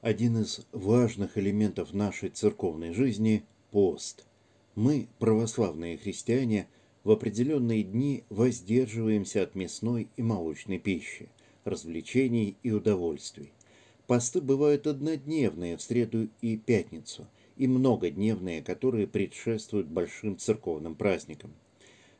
Один из важных элементов нашей церковной жизни – пост. Мы, православные христиане, в определенные дни воздерживаемся от мясной и молочной пищи, развлечений и удовольствий. Посты бывают однодневные в среду и пятницу, и многодневные, которые предшествуют большим церковным праздникам.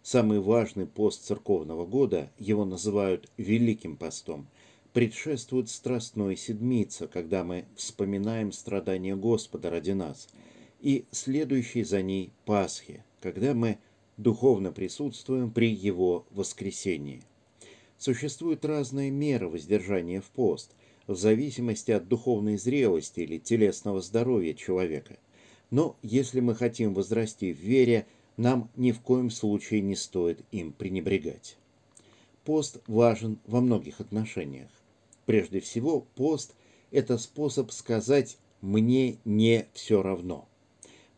Самый важный пост церковного года, его называют Великим постом – предшествует Страстной Седмица, когда мы вспоминаем страдания Господа ради нас, и следующий за ней Пасхи, когда мы духовно присутствуем при Его воскресении. Существуют разные меры воздержания в пост, в зависимости от духовной зрелости или телесного здоровья человека. Но если мы хотим возрасти в вере, нам ни в коем случае не стоит им пренебрегать. Пост важен во многих отношениях. Прежде всего, пост – это способ сказать «мне не все равно».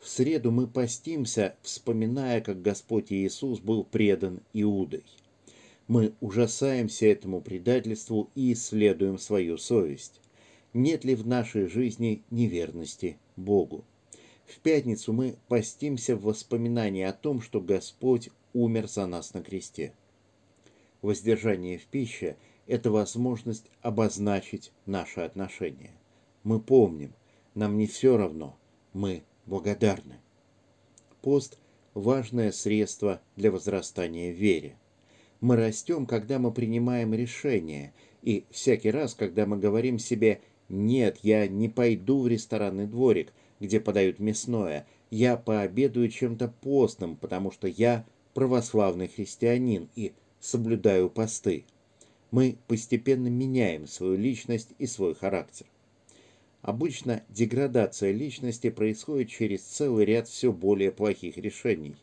В среду мы постимся, вспоминая, как Господь Иисус был предан Иудой. Мы ужасаемся этому предательству и исследуем свою совесть. Нет ли в нашей жизни неверности Богу? В пятницу мы постимся в воспоминании о том, что Господь умер за нас на кресте. Воздержание в пище – это возможность обозначить наши отношения. Мы помним, нам не все равно, мы благодарны. Пост – важное средство для возрастания в вере. Мы растем, когда мы принимаем решения, и всякий раз, когда мы говорим себе «нет, я не пойду в ресторанный дворик», где подают мясное, я пообедаю чем-то постным, потому что я православный христианин и соблюдаю посты мы постепенно меняем свою личность и свой характер. Обычно деградация личности происходит через целый ряд все более плохих решений.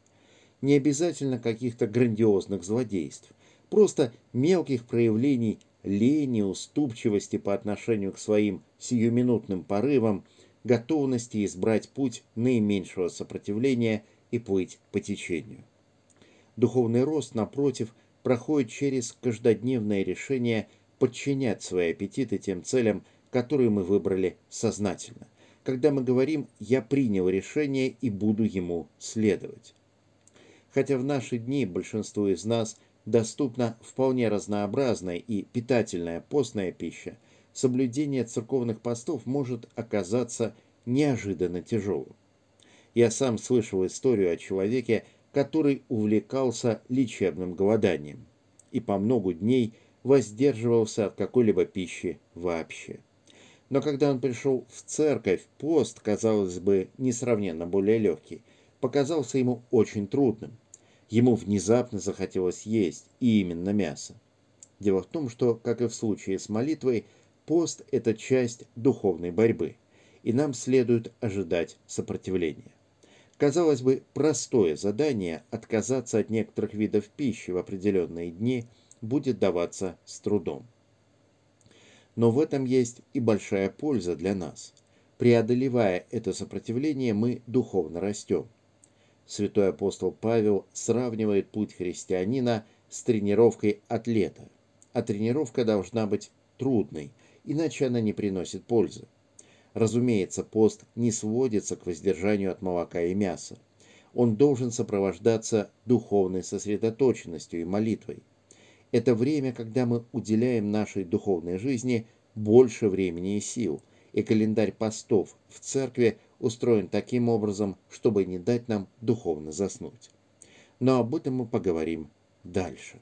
Не обязательно каких-то грандиозных злодейств, просто мелких проявлений лени, уступчивости по отношению к своим сиюминутным порывам, готовности избрать путь наименьшего сопротивления и плыть по течению. Духовный рост, напротив, – проходит через каждодневное решение подчинять свои аппетиты тем целям, которые мы выбрали сознательно. Когда мы говорим «я принял решение и буду ему следовать». Хотя в наши дни большинству из нас доступна вполне разнообразная и питательная постная пища, соблюдение церковных постов может оказаться неожиданно тяжелым. Я сам слышал историю о человеке, который увлекался лечебным голоданием и по многу дней воздерживался от какой-либо пищи вообще. Но когда он пришел в церковь, пост, казалось бы, несравненно более легкий, показался ему очень трудным. Ему внезапно захотелось есть, и именно мясо. Дело в том, что, как и в случае с молитвой, пост – это часть духовной борьбы, и нам следует ожидать сопротивления. Казалось бы, простое задание отказаться от некоторых видов пищи в определенные дни будет даваться с трудом. Но в этом есть и большая польза для нас. Преодолевая это сопротивление, мы духовно растем. Святой апостол Павел сравнивает путь христианина с тренировкой атлета. А тренировка должна быть трудной, иначе она не приносит пользы. Разумеется, пост не сводится к воздержанию от молока и мяса. Он должен сопровождаться духовной сосредоточенностью и молитвой. Это время, когда мы уделяем нашей духовной жизни больше времени и сил, и календарь постов в церкви устроен таким образом, чтобы не дать нам духовно заснуть. Но об этом мы поговорим дальше.